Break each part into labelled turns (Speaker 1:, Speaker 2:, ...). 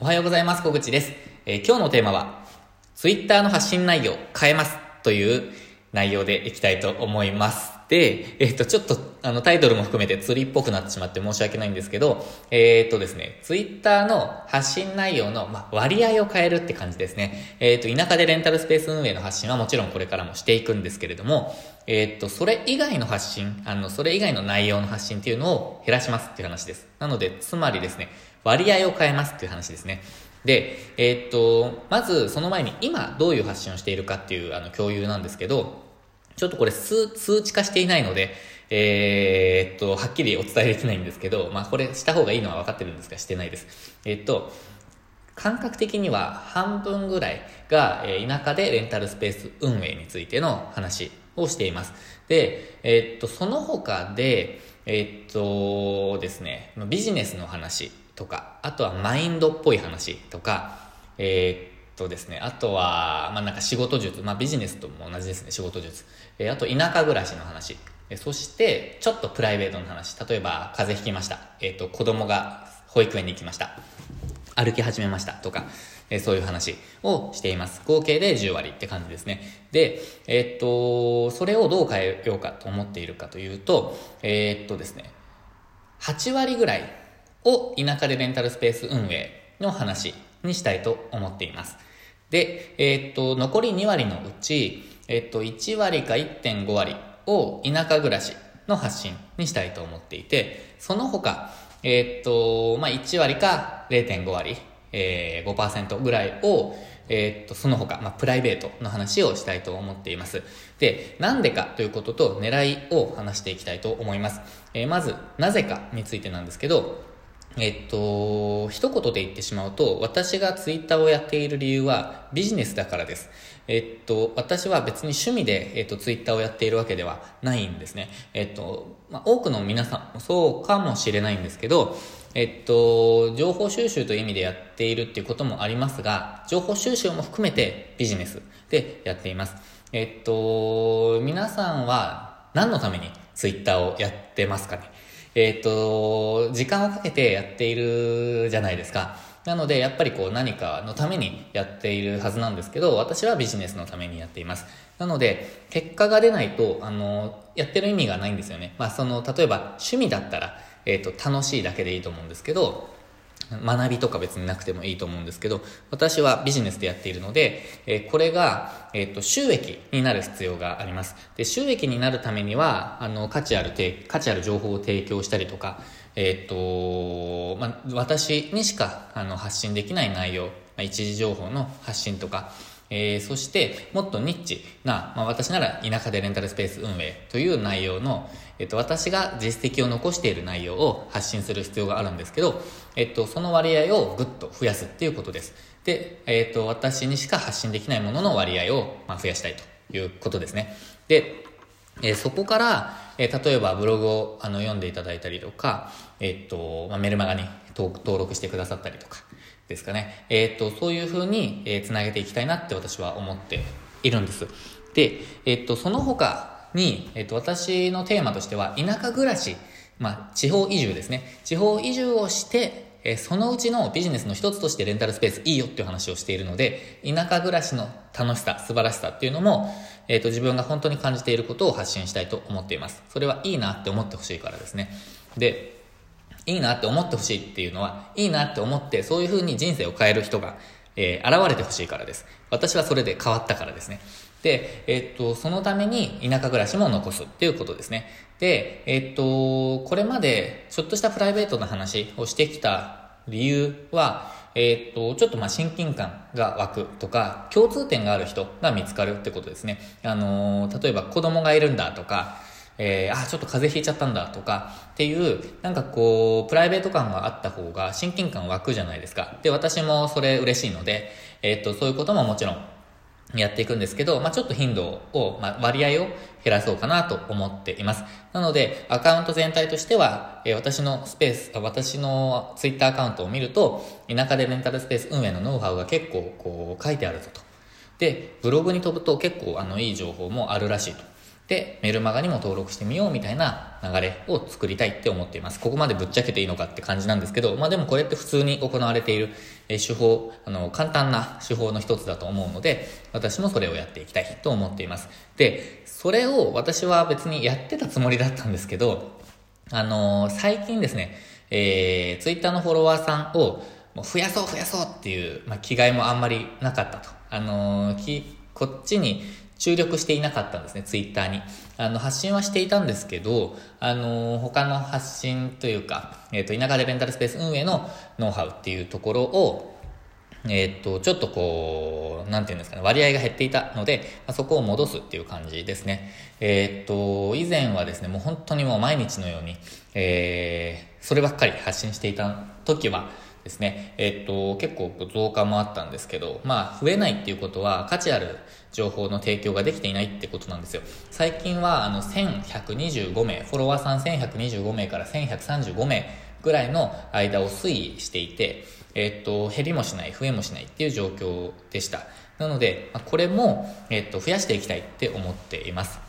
Speaker 1: おはようございます。小口です。えー今日のテーマは、Twitter の発信内容変えますという内容でいきたいと思います。で、えっ、と、ちょっと、あの、タイトルも含めて釣りっぽくなってしまって申し訳ないんですけど、えっ、とですね、Twitter の発信内容の、まあ、割合を変えるって感じですね。えっ、と、田舎でレンタルスペース運営の発信はもちろんこれからもしていくんですけれども、えっ、と、それ以外の発信、あの、それ以外の内容の発信っていうのを減らしますっていう話です。なので、つまりですね、割合を変えますっていう話ですね。で、えーっと、まずその前に今どういう発信をしているかっていうあの共有なんですけど、ちょっとこれ数数値化していないので、えーっと、はっきりお伝えできないんですけど、まあこれした方がいいのは分かってるんですが、してないです。えーっと、感覚的には半分ぐらいが、え田舎でレンタルスペース運営についての話をしています。で、えーっと、その他で、えっとですね、ビジネスの話とか、あとはマインドっぽい話とか、えーっとですね、あとは、まあなんか仕事術、まあビジネスとも同じですね、仕事術。えーあと田舎暮らしの話。えそして、ちょっとプライベートの話。例えば、風邪ひきました。えーっと、子供が保育園に行きました。歩き始めましたとか、えーそういう話をしています。合計で10割って感じですね。で、えーっと、それをどう変えようかと思っているかというと、えーっとですね、8割ぐらいを田舎でレンタルスペース運営の話にしたいと思っています。で、えーっと、残り2割のうち、えっと、1割か1.5割を田舎暮らしの発信にしたいと思っていて、その他、えーっと、まあ、1割か0.5割、えー、5%ぐらいを、えーっと、その他、まあ、プライベートの話をしたいと思っています。で、なんでかということと狙いを話していきたいと思います。えーまず、なぜかについてなんですけど、えっと、一言で言ってしまうと、私がツイッターをやっている理由はビジネスだからです。えっと、私は別に趣味で、えっと、ツイッターをやっているわけではないんですね。えっと、まあ、多くの皆さんもそうかもしれないんですけど、えっと、情報収集という意味でやっているっていうこともありますが、情報収集も含めてビジネスでやっています。えっと、皆さんは何のためにツイッターをやってますかね？えっ、と、時間をかけてやっているじゃないですか。なので、やっぱりこう何かのためにやっているはずなんですけど、私はビジネスのためにやっています。なので、結果が出ないと、あの、やってる意味がないんですよね。まあ、その、例えば趣味だったら、えっ、と、楽しいだけでいいと思うんですけど、学びとか別になくてもいいと思うんですけど、私はビジネスでやっているので、えこれが、えっ、と、収益になる必要があります。で、収益になるためには、あの、価値ある、価値ある情報を提供したりとか、えっ、と、まあ、私にしか、あの、発信できない内容、まあ一時情報の発信とか、えーそして、もっとニッチな、まあ、私なら田舎でレンタルスペース運営という内容の、えっと、私が実績を残している内容を発信する必要があるんですけど、えっと、その割合をぐっと増やすっていうことです。で、えっと、私にしか発信できないものの割合を、まあ、増やしたいということですね。で、えーそこから、えー例えばブログをあの読んでいただいたりとか、えっと、まあ、メルマガに登登録してくださったりとかですかね。えっと、そういうふうに、えーつなげていきたいなって私は思っているんです。で、えっと、その他に、えっと、私のテーマとしては、田舎暮らし、まあ、地方移住ですね。地方移住をして、えそのうちのビジネスの一つとしてレンタルスペースいいよっていう話をしているので、田舎暮らしの楽しさ、素晴らしさっていうのも、えっ、と、自分が本当に感じていることを発信したいと思っています。それはいいなって思ってほしいからですね。で、いいなって思ってほしいっていうのは、いいなって思って、そういう風に人生を変える人が、えー現れてほしいからです。私はそれで変わったからですね。で、えっと、そのために田舎暮らしも残すっていうことですね。で、えっと、これまでちょっとしたプライベートな話をしてきた理由は、えっと、ちょっとまあ親近感が湧くとか、共通点がある人が見つかるってことですね。あのー例えば子供がいるんだとか、えー、あ、ちょっと風邪ひいちゃったんだとかっていう、なんかこう、プライベート感があった方が親近感湧くじゃないですか。で、私もそれ嬉しいので、えっと、そういうことももちろんやっていくんですけど、まあ、ちょっと頻度を、まあ、割合を減らそうかなと思っています。なので、アカウント全体としては、えー私のスペース、私のツイッターアカウントを見ると、田舎でレンタルスペース運営のノウハウが結構こう書いてあるぞと。で、ブログに飛ぶと結構あのいい情報もあるらしいと。で、メルマガにも登録してみようみたいな流れを作りたいって思っています。ここまでぶっちゃけていいのかって感じなんですけど、まあでもこれって普通に行われている、手法、あの、簡単な手法の一つだと思うので、私もそれをやっていきたいと思っています。で、それを私は別にやってたつもりだったんですけど、あのー、最近ですね、えー、ツイッターのフォロワーさんをもう増やそう増やそうっていう、まあ、気概もあんまりなかったと。あのー、き、こっちに注力していなかったんですね、ツイッターに。あの、発信はしていたんですけど、あの、他の発信というか、えっ、ー、と、田舎でレンタルスペース運営のノウハウっていうところを、えっ、ー、と、ちょっとこう、なんていうんですかね、割合が減っていたので、ま、そこを戻すっていう感じですね。えっ、ー、と、以前はですね、もう本当にもう毎日のように、えー、そればっかり発信していた時は、ですね、えっと、結構増加もあったんですけど、まあ、増えないっていうことは価値ある情報の提供ができていないってことなんですよ。最近は、あの、1125名、フォロワーさん1125名から1135名ぐらいの間を推移していて、えっと、減りもしない、増えもしないっていう状況でした。なので、これも、えっと、増やしていきたいって思っています。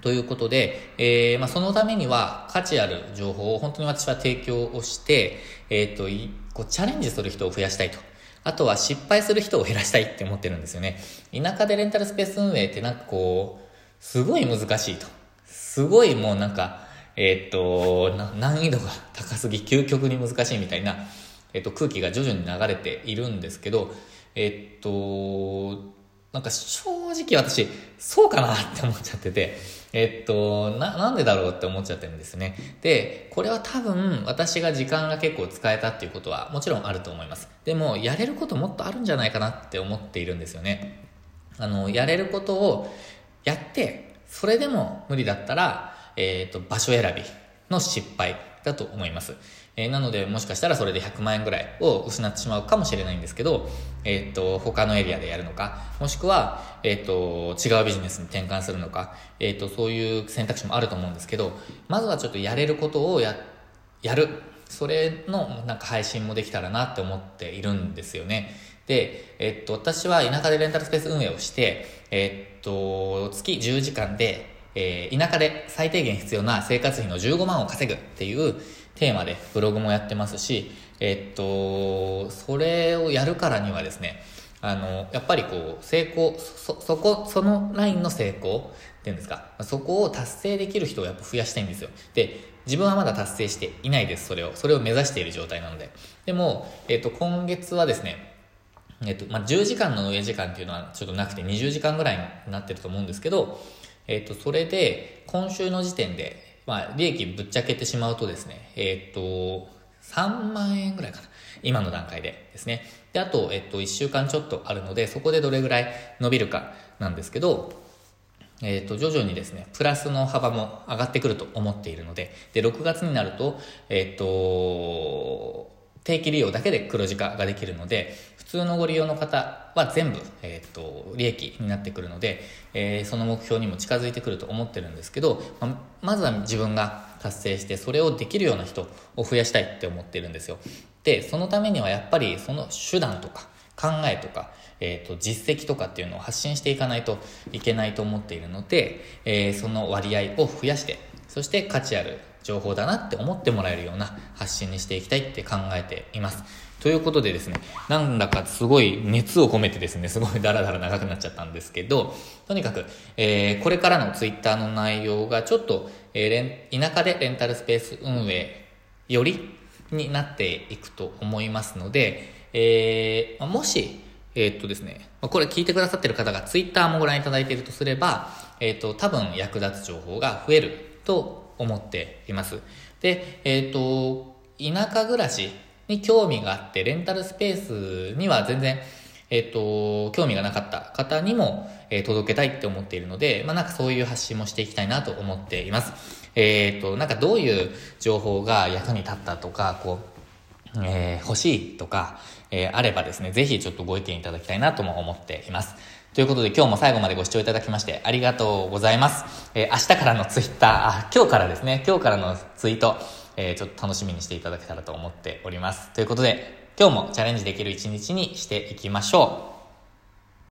Speaker 1: ということで、えー、まあ、そのためには価値ある情報を本当に私は提供をして、えっ、ー、と、こうチャレンジする人を増やしたいと。あとは失敗する人を減らしたいって思ってるんですよね。田舎でレンタルスペース運営ってなんかこう、すごい難しいと。すごいもうなんか、えっ、と、難易度が高すぎ、究極に難しいみたいな、えっ、と、空気が徐々に流れているんですけど、えっ、と、なんか正直私、そうかなって思っちゃってて、えっと、な、なんでだろうって思っちゃってるんですね。で、これは多分私が時間が結構使えたっていうことはもちろんあると思います。でも、やれることもっとあるんじゃないかなって思っているんですよね。あの、やれることをやって、それでも無理だったら、えっ、と、場所選びの失敗だと思います。えー、なので、もしかしたらそれで100万円ぐらいを失ってしまうかもしれないんですけど、えっ、と、他のエリアでやるのか、もしくは、えっ、と、違うビジネスに転換するのか、えっ、と、そういう選択肢もあると思うんですけど、まずはちょっとやれることをや、やる。それのなんか配信もできたらなって思っているんですよね。で、えっと、私は田舎でレンタルスペース運営をして、えっと、月10時間で、えー、田舎で最低限必要な生活費の15万を稼ぐっていう、テーマでブログもやってますし、えっと、それをやるからにはですね、あの、やっぱりこう、成功、そ、そこ、そのラインの成功っていうんですか、そこを達成できる人をやっぱ増やしたいんですよ。で、自分はまだ達成していないです、それを。それを目指している状態なので。でも、えっと、今月はですね、えっと、まあ、10時間の運営時間っていうのはちょっとなくて20時間ぐらいになってると思うんですけど、えっと、それで、今週の時点で、まあ、利益ぶっちゃけてしまうとですね、えー、っと、3万円ぐらいかな。今の段階でですね。で、あと、えっと、1週間ちょっとあるので、そこでどれぐらい伸びるかなんですけど、えっ、と、徐々にですね、プラスの幅も上がってくると思っているので、で、6月になると、えっ、と、定期利用だけで黒字化ができるので、普通のご利用の方は全部、えっ、と、利益になってくるので、えー、その目標にも近づいてくると思ってるんですけど、ままずは自分が達成して、それをできるような人を増やしたいって思ってるんですよ。で、そのためにはやっぱりその手段とか考えとか、えっ、ー、と、実績とかっていうのを発信していかないといけないと思っているので、えその割合を増やして、そして価値ある情報だなって思ってもらえるような発信にしていきたいって考えています。ということでですね、なんだかすごい熱を込めてですね、すごいダラダラ長くなっちゃったんですけど、とにかく、えー、これからのツイッターの内容がちょっと、えー、田舎でレンタルスペース運営よりになっていくと思いますので、えー、もし、えー、っとですね、これ聞いてくださってる方がツイッターもご覧いただいているとすれば、えー、っと、多分役立つ情報が増えると思っています。で、えっ、ー、と、田舎暮らしに興味があって、レンタルスペースには全然、えっ、ー、と、興味がなかった方にも、えー、届けたいって思っているので、まあなんかそういう発信もしていきたいなと思っています。えっ、と、なんかどういう情報が役に立ったとか、こう、え欲しいとか、えあればですね、ぜひちょっとご意見いただきたいなとも思っています。ということで今日も最後までご視聴いただきましてありがとうございます。えー、明日からのツイッター、あ、今日からですね、今日からのツイート、えー、ちょっと楽しみにしていただけたらと思っております。ということで、今日もチャレンジできる一日にしていきましょう。